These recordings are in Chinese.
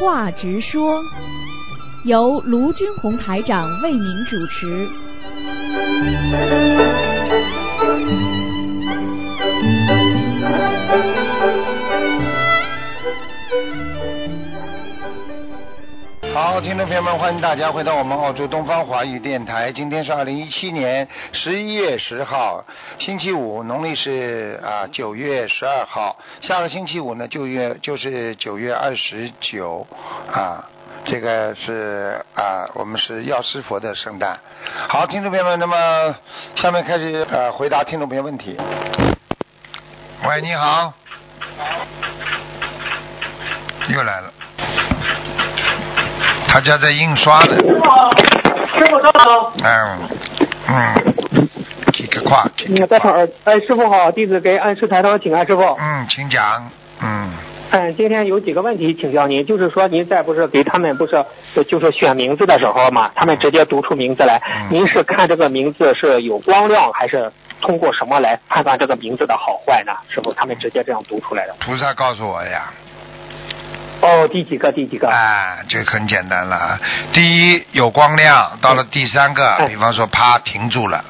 话直说，由卢军红台长为您主持。好，听众朋友们，欢迎大家回到我们澳洲东方华语电台。今天是二零一七年十一月十号，星期五，农历是啊九月十二号。下个星期五呢，就月就是九月二十九啊，这个是啊，我们是药师佛的圣诞。好，听众朋友们，那么下面开始呃回答听众朋友问题。喂，你好。又来了。他家在印刷的。师傅好。嗯嗯，几个话。你在场，哎，师傅好，弟子给恩师台上请安，师傅。嗯，请讲。嗯。嗯，今天有几个问题请教您，就是说您在不是给他们不是就是选名字的时候嘛，他们直接读出名字来，嗯您是看这个名字是有光亮，还是通过什么来判断这个名字的好坏呢？师傅，他们直接这样读出来的。菩萨告诉我呀。哦，第几个？第几个？啊，这很简单了。第一有光亮，到了第三个，哎比方说啪停住了，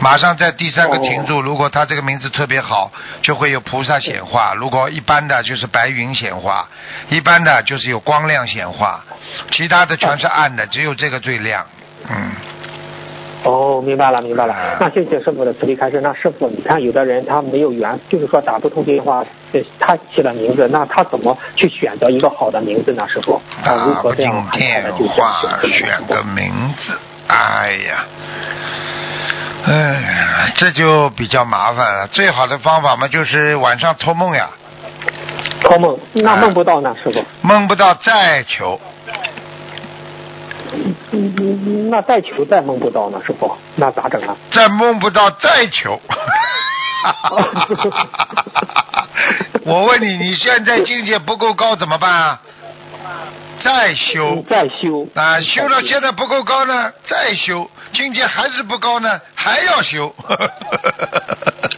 马上在第三个停住。哦如果他这个名字特别好，就会有菩萨显化；如果一般的就是白云显化，一般的就是有光亮显化，其他的全是暗的，只有这个最亮。嗯，哦，明白了，明白了啊。那谢谢师傅的慈悲开示。那师傅，你看有的人他没有缘，就是说打不通电话，呃他起了名字，那他怎么去选择一个好的名字呢？师傅，他如何这打不进样电话，选个名字，哎呀。哎，这就比较麻烦了。最好的方法嘛，就是晚上托梦呀，托梦，那梦不到呢，师傅。梦不到再求。那再求再梦不到呢，师傅，那咋整啊？再梦不到再求。我问你，你现在境界不够高怎么办啊？再修再修啊，修到现在不够高呢，再修，境界还是不高呢，还要修。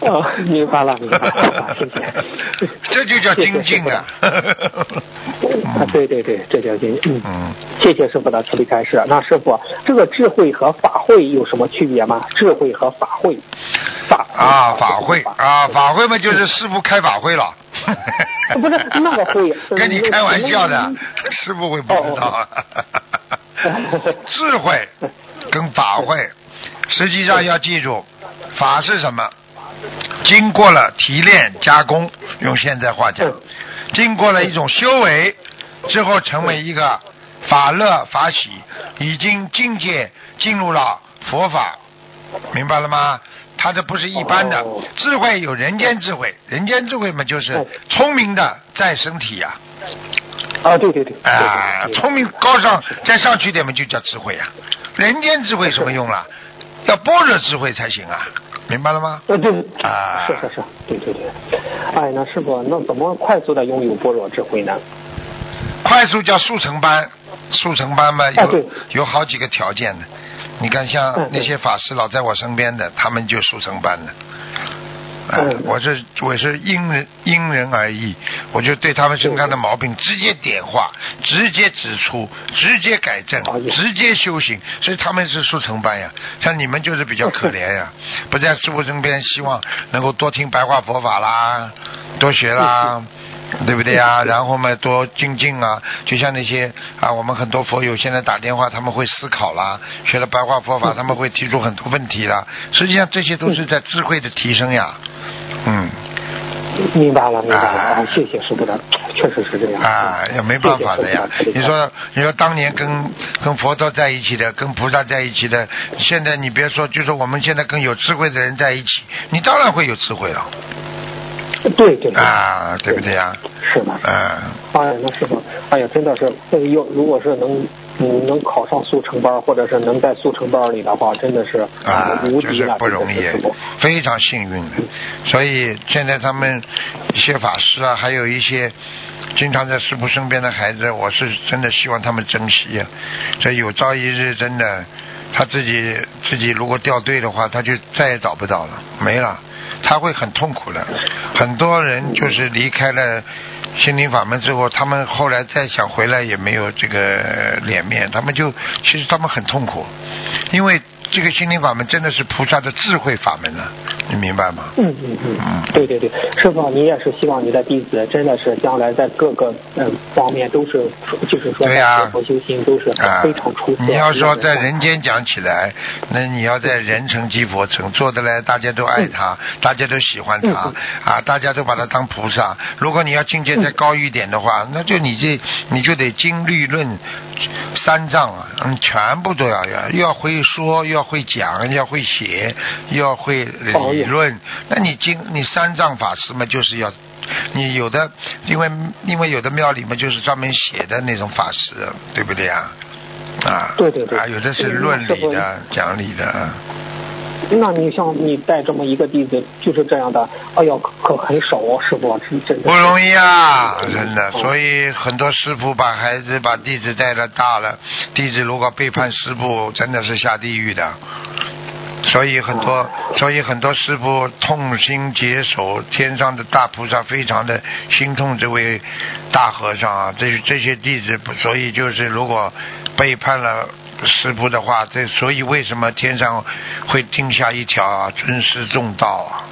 哦，明白了，明白了，谢谢。这就叫精进啊！啊，对对对，这叫精进。嗯，嗯，谢谢师傅的慈悲开示。那师傅，这个智慧和法会有什么区别吗？智慧和法会，法啊，法会啊，法会嘛，就是师傅开法会了。不是那个会跟你开玩笑的嗯，师傅会不知道。智慧跟法会，实际上要记住，法是什么？经过了提炼加工，用现在话讲，经过了一种修为之后，成为一个法乐法喜，已经境界进入了佛法，明白了吗？它这不是一般的哦智慧，有人间智慧，人间智慧嘛，就是聪明的在身体呀、啊，对对对，啊，对对对聪明高尚，再上去一点嘛，就叫智慧啊。人间智慧什么用了？要般若智慧才行啊，明白了吗？呃，对，啊是是是，对对对。哎，那师傅，那怎么快速的拥有般若智慧呢？快速叫速成班，速成班嘛有、啊有好几个条件的。你看，像嗯那些法师老在我身边的，他们就速成班的。啊嗯，我是我是因人因人而异，我就对他们身上的毛病直接点化，直接指出，直接改正直接修行，所以他们是速成班呀。像你们就是比较可怜呀，不在师傅身边，希望能够多听白话佛法啦，多学啦。对不对啊？然后嘛，多精进啊，就像那些啊，我们很多佛友现在打电话，他们会思考啦，学了白话佛法，他们会提出很多问题啦。实际上这些都是在智慧的提升呀。嗯，明白了，明白了。谢谢师傅的，确实是这样。啊，也没办法的呀谢谢。你说，你说当年跟跟佛陀在一起的，跟菩萨在一起的，现在你别说，就说我们现在跟有智慧的人在一起，你当然会有智慧了对对对啊，对不对呀？是的。嗯。哎呀，那师傅，哎呀，真的是，这个要如果是能嗯能考上速成班，或者是能在速成班里的话，真的是啊，就是无敌了，不容易非常幸运的。所以现在他们一些法师啊，还有一些经常在师傅身边的孩子，我是真的希望他们珍惜呀、这有朝一日真的他自己自己如果掉队的话，他就再也找不到了，没了，他会很痛苦的。很多人就是离开了心灵法门之后，他们后来再想回来也没有这个脸面，他们就其实他们很痛苦，因为这个心灵法门真的是菩萨的智慧法门了，你明白吗？嗯嗯嗯，对对对，师傅，你也是希望你的弟子真的是将来在各个嗯方面都是，就是说对修心都是啊非常出色。你要说在人间讲起来，那你要在人成即佛成，做得来大家都爱他，大家都喜欢他嗯啊，大家都把他当菩萨。如果你要境界再高一点的话，那就你这你就得经律论三藏啊，嗯，全部都要要，又要会说，又要会讲，要会写，要会理论。那你经你三藏法师嘛，就是要。你有的，因为因为有的庙里面就是专门写的那种法师，对不对啊？啊，对对对啊，有的是嗯论理的、讲理的，啊那你像你带这么一个弟子，就是这样的，哎呦，可可很少哦，师傅，真真的不容易啊，真的。嗯所以很多师傅把孩子、把弟子带的大了，弟子如果背叛师傅，真的是下地狱的。所以很多，所以很多师傅痛心疾首，天上的大菩萨非常的心痛这位大和尚啊，这这些弟子，所以就是如果背叛了师傅的话，这所以为什么天上会定下一条啊，尊师重道啊？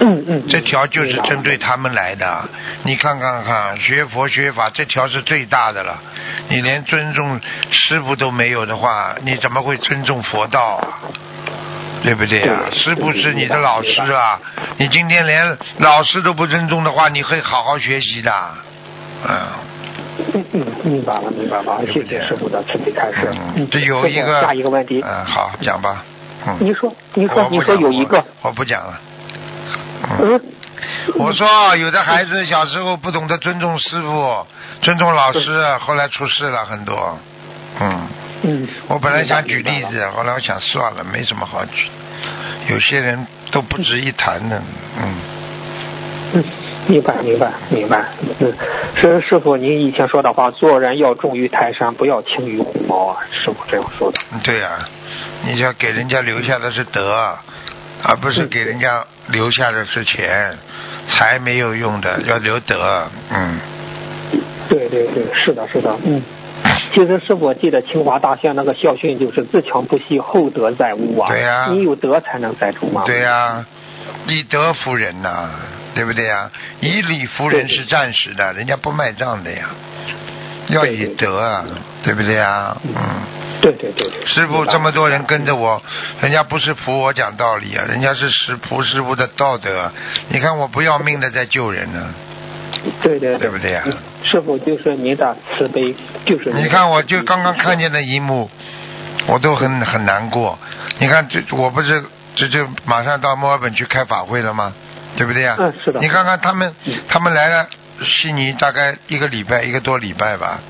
嗯嗯，这条就是针对他们来的。你看看看，学佛学法这条是最大的了。你连尊重师傅都没有的话，你怎么会尊重佛道啊？对不对啊？对师傅是你的老师啊，你今天连老师都不尊重的话，你会好好学习的。嗯，嗯嗯，明白了明白了，谢谢师傅的慈悲开示。嗯，这有一个下一个问题，嗯，好，讲吧。嗯，你说你说你说有一个，我我不讲了。嗯。嗯，我说，有的孩子小时候不懂得尊重师傅、尊重老师，后来出事了很多。嗯，嗯，我本来想举例子，后来我想算了，没什么好举。有些人都不值一谈的。嗯，嗯，明白明白明白。嗯，师师傅，您以前说的话，做人要重于泰山，不要轻于鸿毛啊，师傅这样说的。对呀、你要给人家留下的是德，而不是给人家留下的是钱，财没有用的，要留德。嗯，对对对，是的，是的，嗯。其实师傅我记得清华大学那个校训就是自强不息，厚德载物啊。对呀你有德才能载出嘛。对呀、以德服人呐、对不对呀、以理服人是暂时的，人家不卖账的呀。要以德啊，对不对呀？嗯，对对对对。师傅这么多人跟着我，人家不是服我讲道理啊，人家是识服师傅的道德啊。你看我不要命的在救人呢，对对对不对呀？师傅就是您的慈悲，就是你看我就刚刚看见的一幕，我都很很难过。你看这我不是这就马上到墨尔本去开法会了吗？对不对呀？嗯是的。你看看他们，他们来了悉尼大概一个礼拜一个多礼拜吧，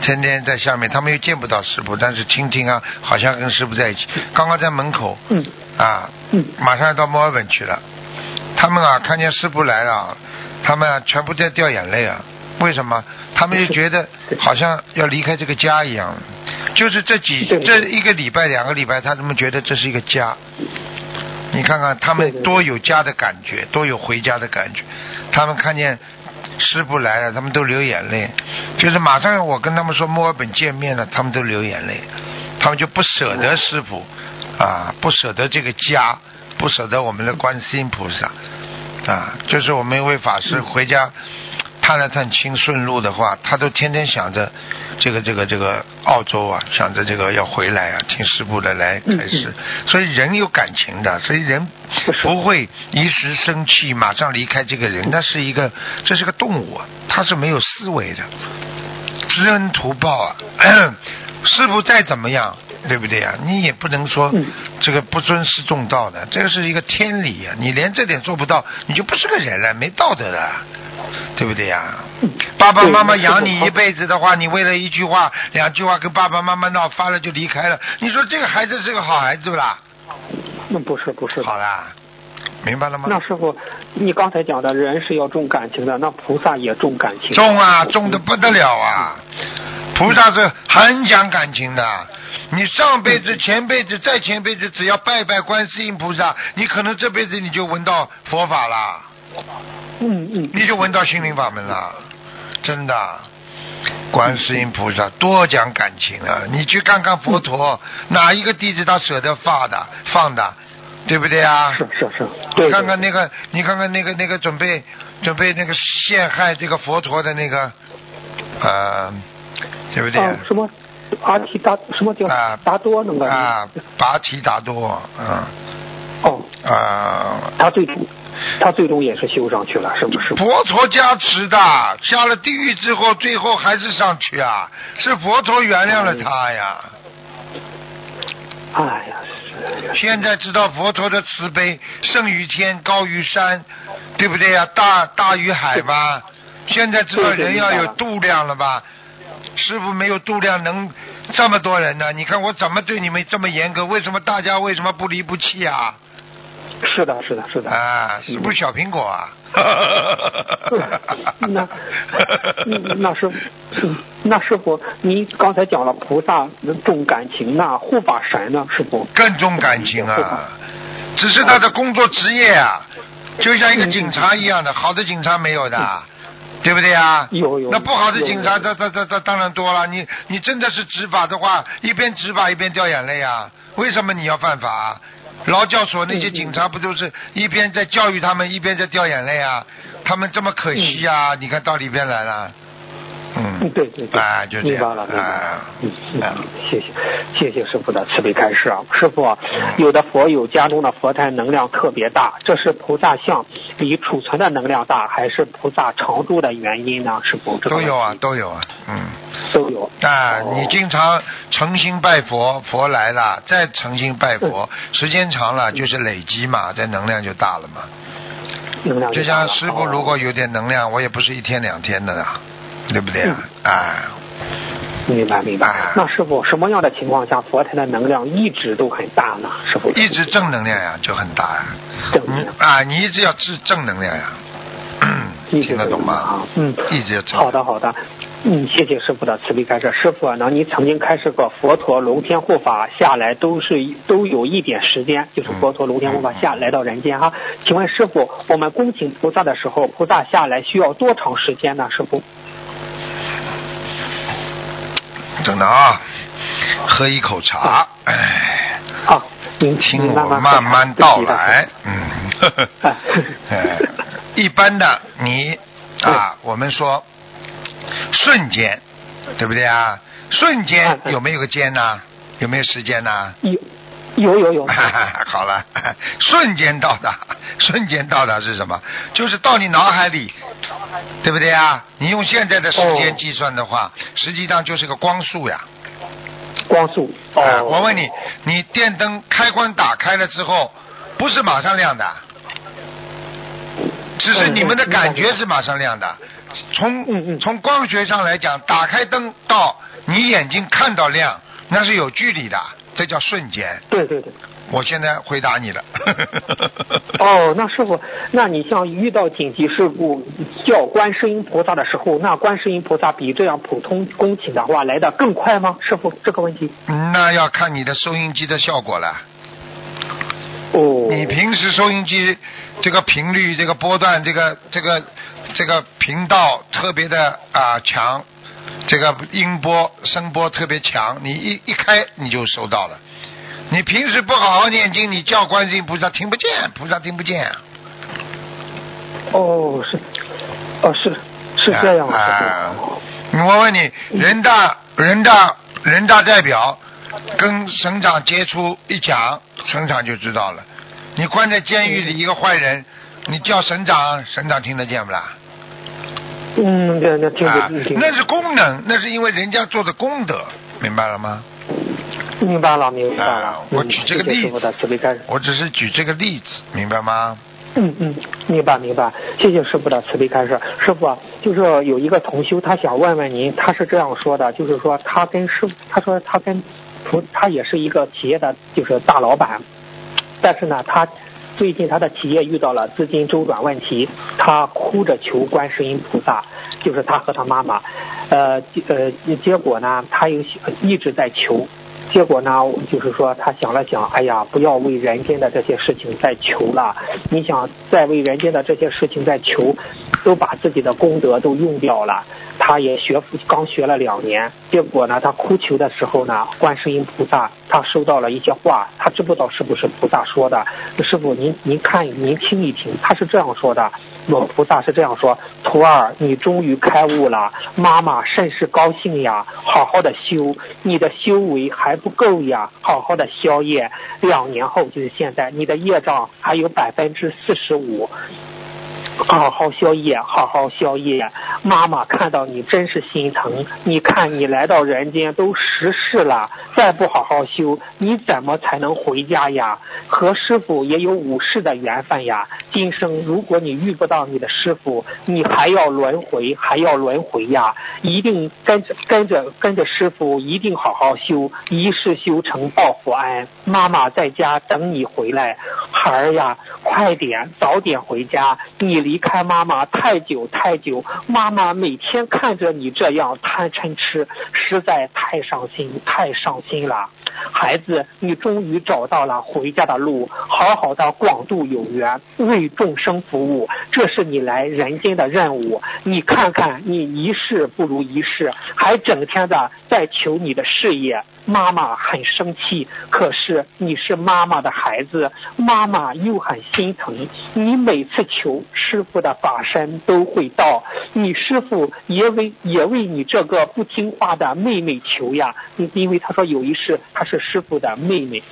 天天在下面，他们又见不到师傅，但是听听啊，好像跟师傅在一起。刚刚在门口嗯。啊，嗯。马上要到墨尔本去了，他们啊看见师傅来了，他们啊全部在掉眼泪啊。为什么？他们就觉得好像要离开这个家一样，就是这几这一个礼拜、两个礼拜，他们觉得这是一个家。你看看他们多有家的感觉，多有回家的感觉。他们看见师傅来了，他们都流眼泪。就是马上我跟他们说墨尔本见面了，他们都流眼泪，他们就不舍得师傅啊，不舍得这个家，不舍得我们的观世音菩萨啊。就是我们一位法师回家探了探亲顺路的话，他都天天想着这个这个这个澳洲啊，想着这个要回来啊，听师傅的来开始。所以人有感情的，所以人不 会一时生气马上离开这个人，那是一个这是个动物啊，他是没有思维的，知恩图报啊。师傅再怎么样，对不对呀、你也不能说嗯这个不尊师重道的，这个是一个天理呀、你连这点做不到，你就不是个人了，没道德的，对不对呀、爸爸妈妈养你一辈子的话，你为了一句话、两句话跟爸爸妈妈闹翻了就离开了，你说这个孩子是个好孩子不啦？那不是不是好啦，明白了吗？那师傅，你刚才讲的人是要重感情的，那菩萨也重感情。重啊，重的不得了啊！菩萨是很讲感情的，你上辈子、前辈子、再前辈子，只要拜拜观世音菩萨，你可能这辈子你就闻到佛法啦，嗯嗯，你就闻到心灵法门了，真的。观世音菩萨多讲感情啊！你去看看佛陀，哪一个弟子他舍得发的放的，对不对啊？是是是，对。看看那个，你看看那个那个准备准备那个陷害这个佛陀的那个，呃，对不对？啊，什么阿提达什么叫啊达多那个？啊，拔提达多，嗯。哦。啊。他最终，他最终也是修上去了，是不是？佛陀加持的，下了地狱之后，最后还是上去啊！是佛陀原谅了他呀。哎呀，现在知道佛陀的慈悲胜于天，高于山，对不对呀？大大于海吧？现在知道人要有度量了吧？师傅没有度量，能这么多人呢？你看我怎么对你们这么严格？为什么大家为什么不离不弃啊？是的，是的，是的。啊，是不是小苹果啊？那那师傅那师傅，你刚才讲了菩萨重感情，那护法神呢？师傅更重感情啊，只是他的工作职业啊，就像一个警察一样的，好的警察没有的，对不对啊？有有。那不好的警察，他他他他当然多了。你你真的是执法的话，一边执法一边掉眼泪啊！为什么你要犯法？劳教所那些警察不都是一边在教育他们，一边在掉眼泪啊？他们这么可惜啊！你看到里边来了，嗯，对对对，啊，就这样，明白了，明白了，嗯嗯，谢谢谢谢师傅的慈悲开示啊！师傅，有的佛友家中的佛台能量特别大，这是菩萨像里储存的能量大，还是菩萨常住的原因呢？师傅，都有啊，都有啊，嗯，都有。啊。你经常诚心拜佛，佛来了，再诚心拜佛，时间长了就是累积嘛，这能量就大了嘛。能量就像师傅如果有点能量，我也不是一天两天的啊，对不对啊？啊。明白明白。那师傅什么样的情况下佛台的能量一直都很大呢？师傅。一直正能量呀，就很大呀。正能量。啊，你一直要治正能量呀。听得懂吗？嗯。一直要好的好的。嗯，谢谢师傅的慈悲开示。师傅啊，那你曾经开示过佛陀龙天护法下来都是都有一点时间，就是佛陀龙天护法下来到人间哈。请问师傅，我们恭请菩萨的时候，菩萨下来需要多长时间呢？师傅？等等啊，喝一口茶。哎。好，您听我慢慢道来。嗯。哎，一般的你啊，我们说。瞬间，对不对啊？瞬间有没有个间呢？有没有时间呢？有，有有有。好了，瞬间到达，瞬间到达是什么？就是到你脑海里，对不对啊？你用现在的时间计算的话，实际上就是个光速呀。光速。哦。我问你，你电灯开关打开了之后，不是马上亮的，只是你们的感觉是马上亮的。从从光学上来讲，打开灯到你眼睛看到亮，那是有距离的，这叫瞬间。对对对。我现在回答你了。哦，那师傅，那你像遇到紧急事故叫观世音菩萨的时候，那观世音菩萨比这样普通恭请的话来的更快吗？师傅，这个问题。那要看你的收音机的效果了。哦。你平时收音机这个频率、这个波段、这个这个。这个频道特别的啊强，这个音波声波特别强，你一一开你就收到了。你平时不好好念经，你叫观世音菩萨听不见，菩萨听不见。哦，是，哦是是这样啊。我问你，人大人大人大代表跟省长接触一讲，省长就知道了。你关在监狱里一个坏人，你叫省长，省长听得见不啦？嗯，那那听得那是功能，那是因为人家做的功德，明白了吗？明白了，明白了。我举这个例子，我只是举这个例子，明白吗？嗯嗯，明白明白。谢谢师傅的慈悲开示。师傅，就是有一个同修，他想问问您，他是这样说的，就是说他跟师傅，他说他跟菩，他也是一个企业的就是大老板，但是呢，他。最近他的企业遇到了资金周转问题，他哭着求观世音菩萨，就是他和他妈妈，呃呃，结果呢，他又一直在求，结果呢，就是说他想了想，哎呀，不要为人间的这些事情再求了。你想再为人间的这些事情再求，都把自己的功德都用掉了。他也学佛刚学了两年，结果呢，他哭求的时候呢，观世音菩萨他收到了一些话，他知不道是不是菩萨说的？师傅您您看您听一听，他是这样说的。我菩萨是这样说：徒儿，你终于开悟了，妈妈甚是高兴呀！好好的修，你的修为还不够呀，好好的消业。两年后就是现在，你的业障还有百分之四十五。好好消业，好好消业。妈妈看到你真是心疼。你看你来到人间都十世了，再不好好修，你怎么才能回家呀？和师傅也有五世的缘分呀。今生如果你遇不到你的师傅，你还要轮回，还要轮回呀。一定跟着跟着跟着师傅，一定好好修，一世修成报佛恩。妈妈在家等你回来，孩儿呀，快点早点回家。你。离开妈妈太久太久，妈妈每天看着你这样贪嗔痴，实在太伤心太伤心了。孩子，你终于找到了回家的路，好好的广度有缘，为众生服务，这是你来人间的任务。你看看，你一世不如一世，还整天的在求你的事业。妈妈很生气，可是你是妈妈的孩子，妈妈又很心疼。你每次求是师傅的法身都会到，你师傅也为也为你这个不听话的妹妹求呀。因为他说有一世她是师傅的妹妹，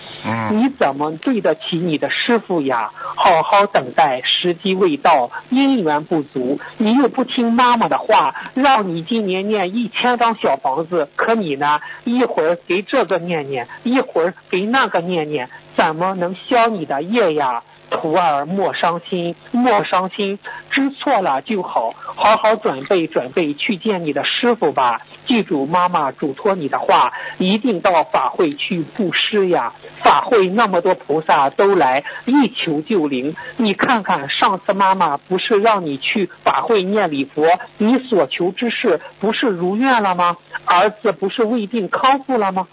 你怎么对得起你的师傅呀？好好等待，时机未到，姻缘不足，你又不听妈妈的话，让你今年念一千张小房子，可你呢，一会儿给。这个念念，一会儿给那个念念，怎么能消你的业呀？徒儿莫伤心，莫伤心，知错了就好，好好准备准备去见你的师傅吧。记住妈妈嘱托你的话，一定到法会去布施呀。法会那么多菩萨都来，一求就灵。你看看上次妈妈不是让你去法会念礼佛，你所求之事不是如愿了吗？儿子不是未定康复了吗？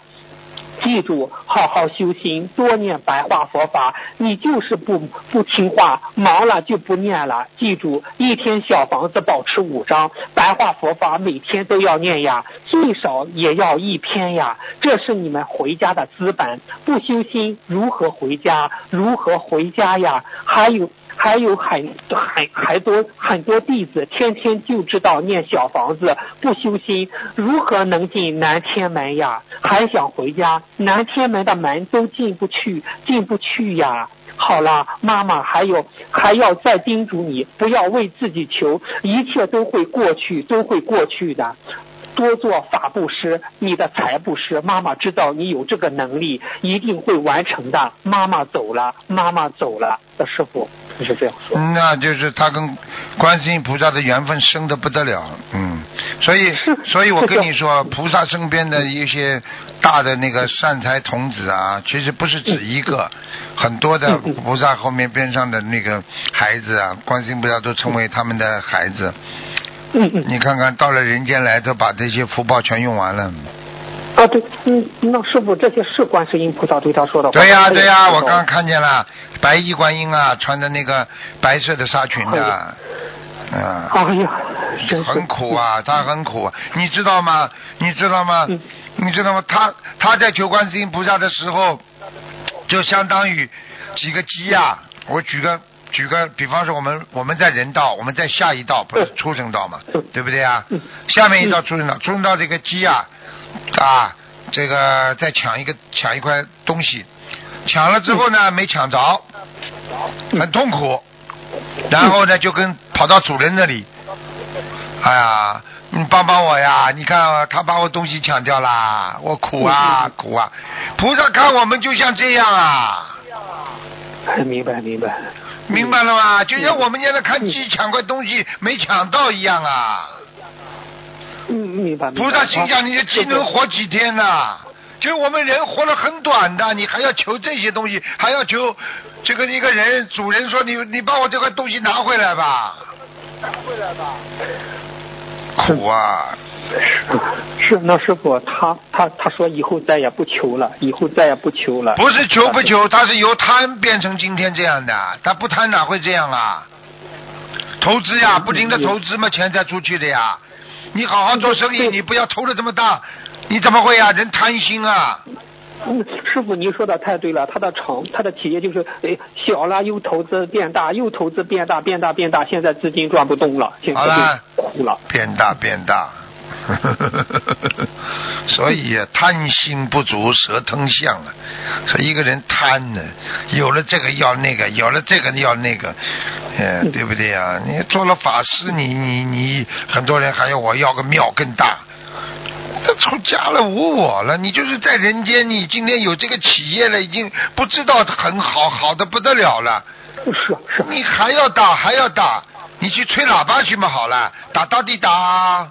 记住，好好修心，多念白话佛法。你就是不不听话，忙了就不念了。记住，一天小房子保持五张，白话佛法每天都要念呀，最少也要一篇呀。这是你们回家的资本。不修心，如何回家？如何回家呀？还有。还有很很很多很多弟子，天天就知道念小房子，不修心，如何能进南天门呀？还想回家，南天门的门都进不去，进不去呀！好了，妈妈还有还要再叮嘱你，不要为自己求，一切都会过去，都会过去的。多做法布施，你的财布施，妈妈知道你有这个能力，一定会完成的。妈妈走了，妈妈走了，师傅是这样说。那就是他跟观世音菩萨的缘分深的不得了，嗯，所以，所以我跟你说，菩萨身边的一些大的那个善财童子啊，其实不是指一个，很多的菩萨后面边上的那个孩子啊，观世音菩萨都成为他们的孩子。嗯嗯，你看看到了人间来，都把这些福报全用完了。啊，对，嗯，那师傅这些是观世音菩萨对他说的话。对呀对呀，我刚刚看见了白衣观音啊，穿的那个白色的纱裙的，啊。哎呀，很苦啊，他很苦，你知道吗？你知道吗？你知道吗？他他在求观世音菩萨的时候，就相当于几个鸡呀。我举个。举个比方说，我们我们在人道，我们在下一道不是畜生道嘛，对不对啊？下面一道畜生道，畜生道这个鸡啊啊，这个再抢一个抢一块东西，抢了之后呢没抢着，很痛苦，然后呢就跟跑到主人那里，哎呀，你帮帮我呀！你看他把我东西抢掉了，我苦啊苦啊！菩萨看我们就像这样啊，明白明白。明白了吗？就像我们现在看鸡抢块东西没抢到一样啊！嗯，明白。菩萨心想：你的鸡能活几天呢？就是我们人活了很短的，你还要求这些东西，还要求这个一个人主人说你你把我这块东西拿回来吧。拿回来吧。苦啊！是是，那师傅他他他说以后再也不求了，以后再也不求了。不是求不求，他是由贪变成今天这样的，他不贪哪会这样啊？投资呀，不停的投资嘛，钱才出去的呀。你好好做生意，你不要投的这么大，你怎么会啊？人贪心啊。嗯，师傅，您说的太对了。他的厂，他的企业就是，哎，小了又投资变大，又投资变大，变大变大，现在资金转不动了，现在就苦了。变大变大，所以贪心不足蛇吞象啊。说一个人贪呢，有了这个要那个，有了这个要那个，哎，对不对啊？你做了法师，你你你，很多人还要我要个庙更大。这出家了无我了，你就是在人间，你今天有这个企业了，已经不知道很好，好的不得了了。是是。你还要打还要打，你去吹喇叭去嘛好了，打到底打。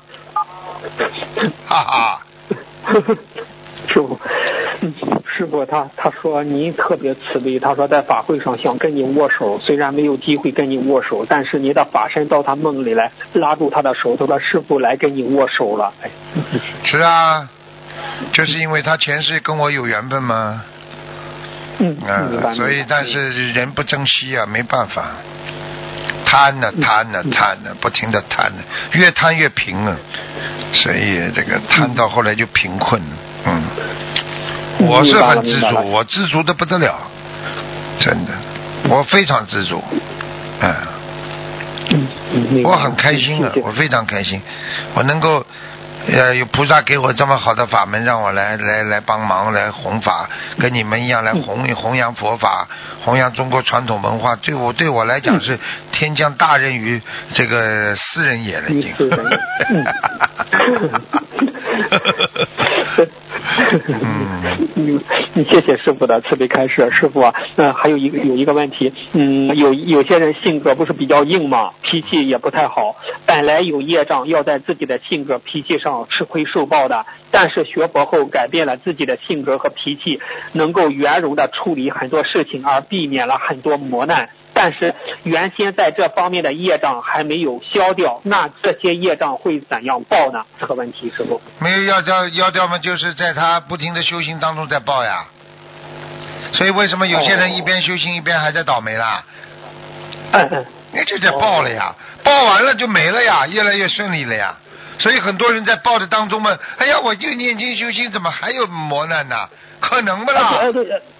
哈哈。师傅，师傅他他说您特别慈悲，他说在法会上想跟你握手，虽然没有机会跟你握手，但是您的法身到他梦里来拉住他的手，他说师傅来跟你握手了。哎，是啊，就是因为他前世跟我有缘分嘛。嗯，所以但是人不珍惜啊，没办法，贪呢贪呢贪呢，不停的贪呢，越贪越贫啊，所以这个贪到后来就贫困。了。嗯，我是很知足，我知足的不得了，真的，我非常知足，嗯，我很开心啊，我非常开心，我能够。呃，有菩萨给我这么好的法门，让我来来来帮忙来弘法，跟你们一样来弘弘扬佛法，弘扬中国传统文化。对我对我来讲是天降大任于这个私人也了，已经。嗯，谢谢师傅的慈悲开示，师傅啊，那还有一个有一个问题，嗯，有有些人性格不是比较硬嘛，脾气也不太好，本来有业障要在自己的性格脾气上吃亏受报的，但是学佛后改变了自己的性格和脾气，能够圆融的处理很多事情，而避免了很多磨难。但是原先在这方面的业障还没有消掉，那这些业障会怎样报呢？这个问题师傅没有要掉要掉嘛，就是在他不停的修行当中在报呀。所以为什么有些人一边修行一边还在倒霉啦？那就在报了呀，报完了就没了呀，越来越顺利了呀。所以很多人在报的当中嘛，哎呀，我就念经修行，怎么还有磨难呢？可能不啦？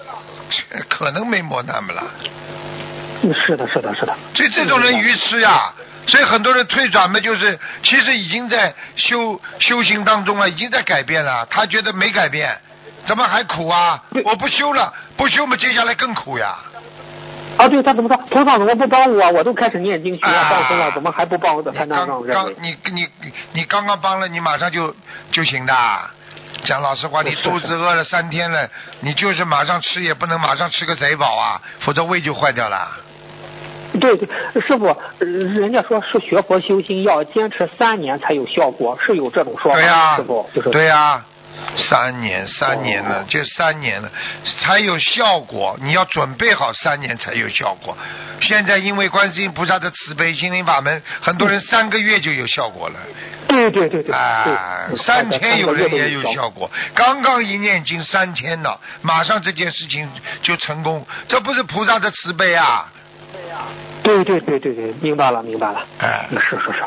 可能没磨难不啦？是的，是的，是的。所以这种人愚痴呀，所以很多人退转嘛，就是其实已经在修修行当中了，已经在改变了。他觉得没改变，怎么还苦啊？我不修了，不修嘛，接下来更苦呀。啊，对他怎么说？菩萨怎么不帮我？我都开始念经学放生了，怎么还不帮我？才能让刚你你你刚刚帮了，你马上就就行的。讲老实话，你肚子饿了三天了，你就是马上吃也不能马上吃个贼饱啊，否则胃就坏掉了。对对，师傅，人家说是学佛修心要坚持三年才有效果，是有这种说法，师傅就是对呀，三年三年了，就三年了才有效果，你要准备好三年才有效果。现在因为观世音菩萨的慈悲心灵法门，很多人三个月就有效果了。对对对对，啊，三天有人也有效果，刚刚一念经三天了，马上这件事情就成功，这不是菩萨的慈悲啊。对对对对对，明白了明白了。哎，是是是，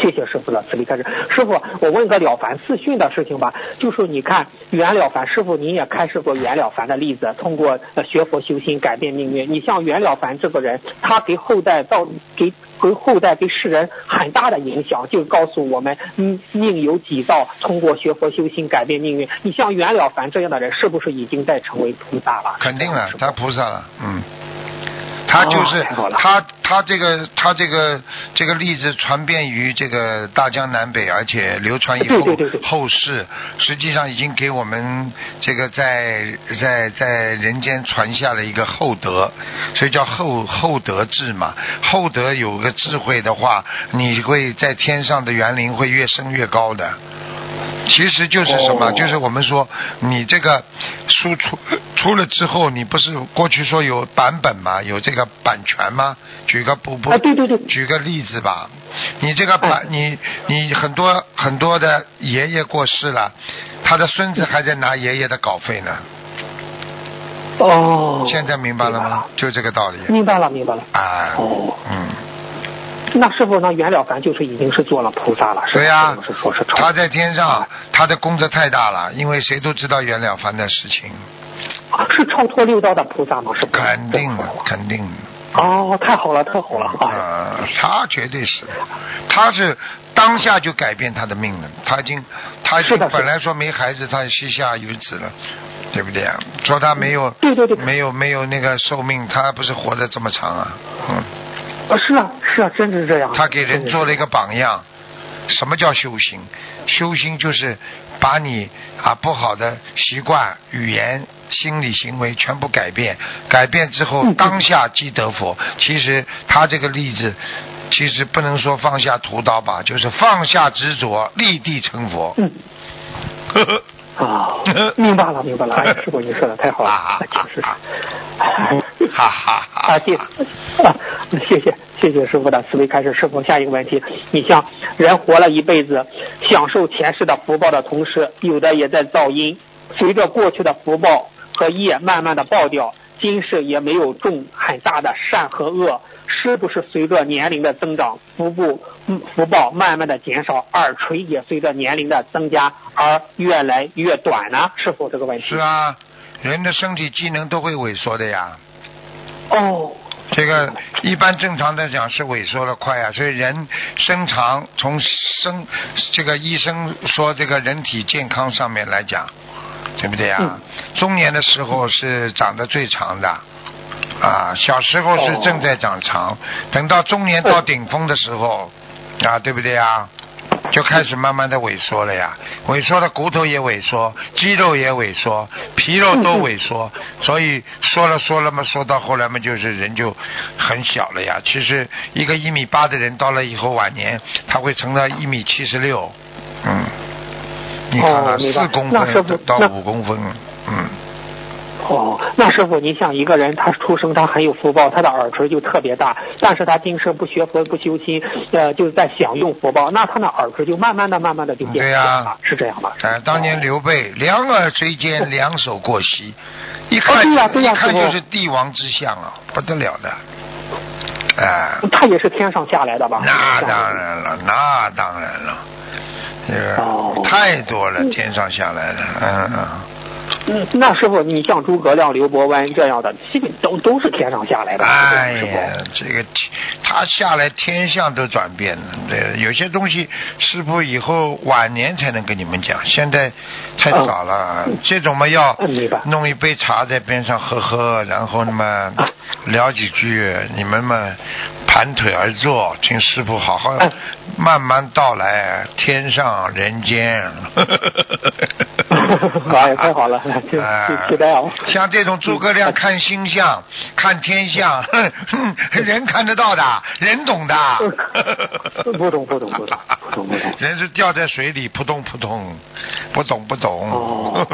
谢谢师傅的慈悲开始。师傅，我问个了凡四训的事情吧，就是你看袁了凡师傅，您也开示过袁了凡的例子，通过学佛修心改变命运。你像袁了凡这个人，他给后代造给给后代给世人很大的影响，就告诉我们嗯命由己造，通过学佛修心改变命运。你像袁了凡这样的人，是不是已经在成为菩萨了？肯定了，他菩萨了，嗯。他就是他，他这个他这个这个例子传遍于这个大江南北，而且流传以后后世，实际上已经给我们这个在在在人间传下了一个厚德，所以叫厚厚德智嘛。厚德有个智慧的话，你会在天上的园林会越升越高的。其实就是什么？哦就是我们说你这个书出出了之后，你不是过去说有版本吗？有这个版权吗？举个不不，啊对对对举个例子吧，你这个版哎你你很多很多的爷爷过世了，他的孙子还在拿爷爷的稿费呢。哦，现在明白了吗？就这个道理。明白了，明白了。啊，哦，嗯，那师傅，那袁了凡就是已经是做了菩萨了，是吧？对呀、是说是他在天上，他的功德太大了，因为谁都知道袁了凡的事情，啊是超脱六道的菩萨吗？是不是？肯定的，肯定的。哦，太好了，太好了啊！啊，他绝对是，他是当下就改变他的命了。他已经，他本来说没孩子，他膝下有子了，对不对啊？说他没有，对对对没有没有那个寿命，他不是活得这么长啊？嗯，啊是啊，是啊，真的是这样。他给人做了一个个榜样。什么叫修行？修行就是把你啊不好的习惯、语言、心理行为全部改变，改变之后当下即得佛。其实他这个例子，其实不能说放下屠刀吧，就是放下执着，立地成佛。嗯呵呵 啊，明白了，明白了。哎，师傅，你说的太好了，啊确实是。哈哈哈 啊，谢啊，谢谢谢谢师傅的慈悲开始。师傅，下一个问题，你像人活了一辈子，享受前世的福报的同时，有的也在造因，随着过去的福报和业慢慢的爆掉，今世也没有种很大的善和恶，是不是随着年龄的增长，福报嗯福报慢慢的减少，耳垂也随着年龄的增加而越来越短呢？是否，这个问题。是啊，人的身体机能都会萎缩的呀。哦，这个一般正常的讲是萎缩的快啊，所以人生长从生这个医生说这个人体健康上面来讲，对不对啊？嗯中年的时候是长得最长的。啊，小时候是正在长长，等到中年到顶峰的时候，啊，对不对啊？就开始慢慢的萎缩了呀，萎缩的骨头也萎缩，肌肉也萎缩，皮肉都萎缩，所以说了说了嘛，说到后来嘛，就是人就很小了呀。其实一个一米八的人到了以后晚年，他会成到一米七十六，嗯，你看看四公分到五公分，嗯。哦，那师傅，您像一个人，他出生他很有福报，他的耳垂就特别大，但是他今生不学佛不修心，呃，就是在享用福报，那他的耳垂就慢慢的、慢慢的就变对呀小了，是这样吧？哎，当年刘备两耳垂肩，两手过膝，一看、一看就是帝王之相啊，不得了的。哎、他也是天上下来的吧？那当然了，那当然了，这个、哦太多了，天上下来的，嗯嗯。嗯，那师傅，你像诸葛亮、刘伯温这样的，基本都都是天上下来的，哎。呀，这个天他下来天象都转变了，对，有些东西师傅以后晚年才能跟你们讲，现在太早了。嗯这种嘛要弄一杯茶在边上喝喝，然后那么聊几句，你们嘛盘腿而坐，听师傅好好嗯慢慢道来，天上人间。哎，太好了，就哎就期待哦。像这种诸葛亮看星象、看天象，哼哼人看得到的，人懂的。不懂不懂不懂不懂不懂人是掉在水里，扑通扑通，不懂不懂。哦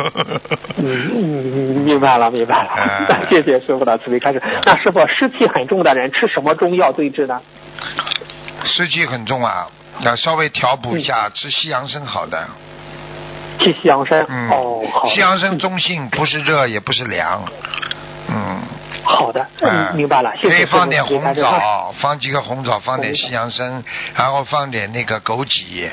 嗯嗯，明白了明白了哎，谢谢师傅的慈悲开示。那师傅，湿气很重的人吃什么中药对治呢？湿气很重啊，要稍微调补一嗯下，吃西洋参好的。去西洋参。嗯，哦，好。西洋参中性，不是热也不是凉。嗯。好的，哎嗯，明白了，谢谢可以放点红。枣，放几个红枣，放点西洋参，然后放点那个枸杞，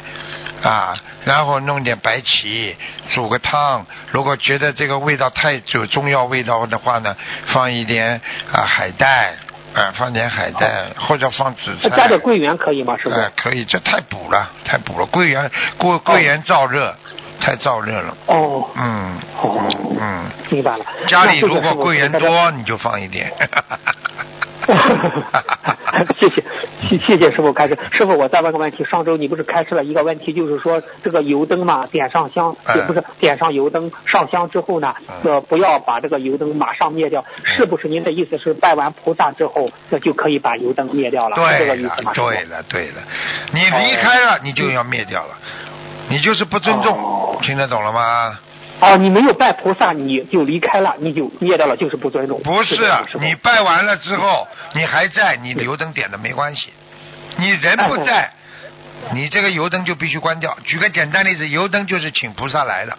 啊，然后弄点白芪，煮个汤。如果觉得这个味道太有中药味道的话呢，放一点啊海带，啊，放点海带，或者放紫菜。呃加点桂圆可以吗，师傅？哎，可以，这太补了，太补了。桂圆，桂桂圆燥热，太燥热了。哦，嗯，哦嗯，明白了。家里如果桂圆慈悲开示多，你就放一点。谢谢，谢谢谢师傅开始。师傅，我再问个问题。上周你不是开示了一个问题，就是说这个油灯嘛，点上香，哎也不是点上油灯，上香之后呢，嗯呃，不要把这个油灯马上灭掉。是不是您的意思是拜完菩萨之后，那就可以把油灯灭掉了？是这个对了意思吗？，对了，对了，你离开了，你就要灭掉了。你就是不尊重，哦听得懂了吗？哦，你没有拜菩萨，你就离开了，你就灭掉了，就是不尊重。不是你拜完了之后，你还在，你油灯点的没关系。你人不在，你这个油灯就必须关掉。举个简单例子，油灯就是请菩萨来的。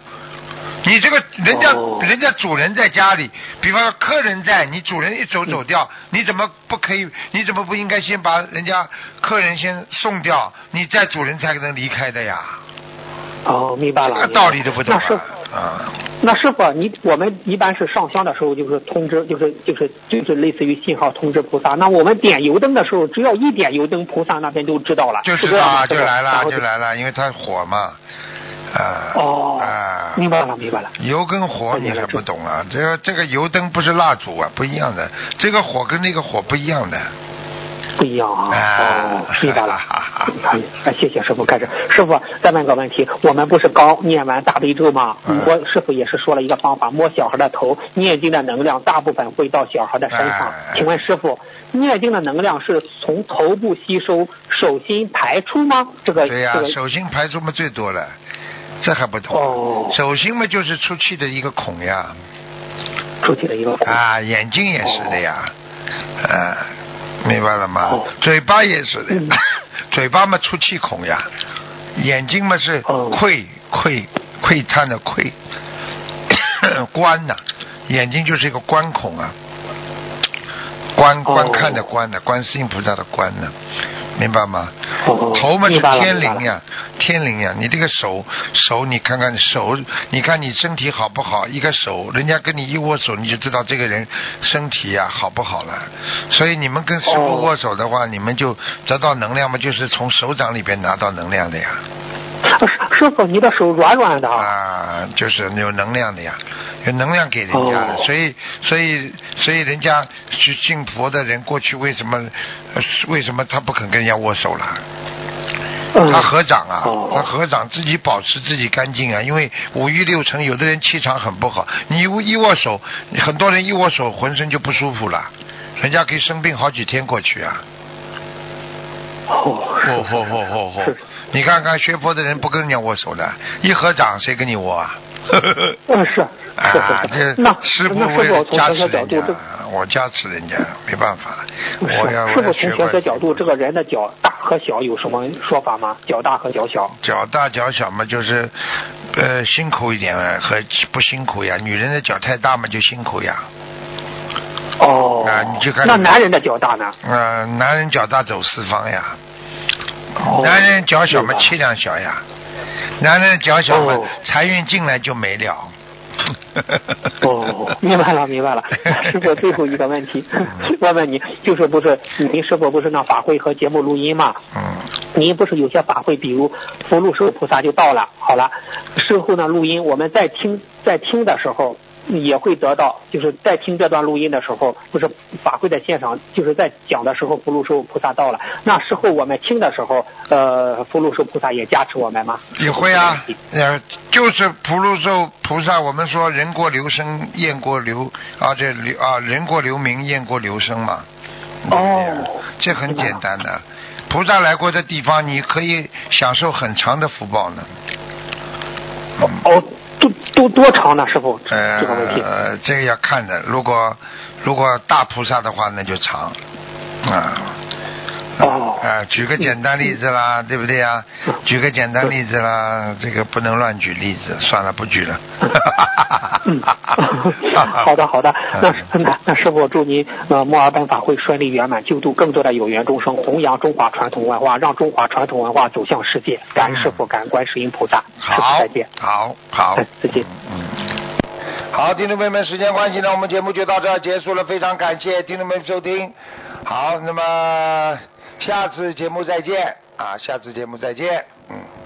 你这个人家、哦人家主人在家里，比方说客人在，你主人一走走掉，你怎么不可以？你怎么不应该先把人家客人先送掉，你再主人才能离开的呀？哦，明白了。道理都不懂那是啊！啊，那师傅，你我们一般是上香的时候，就是通知，就是就是就是类似于信号通知菩萨。那我们点油灯的时候，只要一点油灯，菩萨那边就知道了。就是啊，就来了，就来了，因为它火嘛，啊，哦，啊，明白了，明白了。油跟火你还不懂啊？这个这个油灯不是蜡烛啊，不一样的。这个火跟那个火不一样的。不一样啊，明白了。哎，哎谢谢师傅。开始，师傅再问个问题，我们不是刚念完大悲咒吗？嗯我师傅也是说了一个方法，摸小孩的头，念经的能量大部分会到小孩的身上哎。请问师傅，念经的能量是从头部吸收，手心排出吗？这个对呀、这个手心排出嘛最多了，这还不懂？哦手心嘛就是出气的一个孔呀，出气的一个孔啊，眼睛也是的呀，啊，明白了吗？哦嘴巴也是的，嗯。嘴巴嘛出气孔呀，眼睛嘛是哦。窥窥窥探的窥，观呐、眼睛就是一个观孔啊，观哦。观看的观的，观世音菩萨的观呢，明白吗？哦头嘛是天灵呀，天灵呀！你这个手手，你看看手，你看你身体好不好？一个手，人家跟你一握手，你就知道这个人身体呀好不好了。所以你们跟师傅哦握手的话，你们就得到能量嘛，就是从手掌里边拿到能量的呀，师师傅，你的手软软的。啊，就是有能量的呀，有能量给人家的。哦所以，所以，所以人家去信佛的人，过去为什么，呃为什么他不肯跟人家握手了？嗯他合掌啊，哦他合掌自己保持自己干净啊，因为五欲六尘，有的人气场很不好，你一一握手，很多人一握手浑身就不舒服了，人家可以生病好几天过去啊。哦，是嚯嚯嚯嚯嚯是！你看看学佛的人不跟人家握手的，一合掌谁跟你握啊？嗯，是是啊，是这。那师傅那师为了傅从加持人家这，我加持人家，没办法，我要是师傅从学玄学角度，这个人的脚大和小有什么说法吗？脚大和脚小。脚大脚小嘛，就是呃辛苦一点啊和不辛苦呀。女人的脚太大嘛，就辛苦呀。哦。啊你就看那男人的脚大呢？呃，男人脚大走四方呀，哦男人脚小嘛气量小呀，男人脚小嘛哦财运进来就没了。哦，明白了，明白了。师傅，最后一个问题，问问你，就是不是您师傅不是那法会和节目录音嘛？嗯，您不是有些法会，比如福禄寿菩萨就到了，好了，事后呢录音，我们在听在听的时候也会得到，就是在听这段录音的时候，不是法会的现场，就是在讲的时候，福禄寿菩萨到了，那时候我们听的时候，呃，福禄寿菩萨也加持我们吗？也会啊，呃，就是普鲁寿菩萨，我们说人过留声，雁过留啊，这留啊，人过留名，雁过留声嘛。哦这很简单的。菩萨来过的地方，你可以享受很长的福报呢。嗯哦，多多多长呢，师傅？这个问题。呃，这个要看的。如果如果大菩萨的话，那就长啊。哦啊，举个简单例子啦，对不对呀？嗯举个简单例子啦，这个不能乱举例子，算了，不举了。嗯，好 的好的，那那那师傅祝您呃墨尔本法会顺利圆满，救度更多的有缘众生，弘扬中华传统文化，让中华传统文化走向世界。感恩师傅，感恩观世音菩萨，好再见。，好，好哎，再见。嗯。好，听众朋友们，时间关系呢，我们节目就到这儿结束了，非常感谢听众们收听。好，那么下次节目再见啊，下次节目再见，嗯。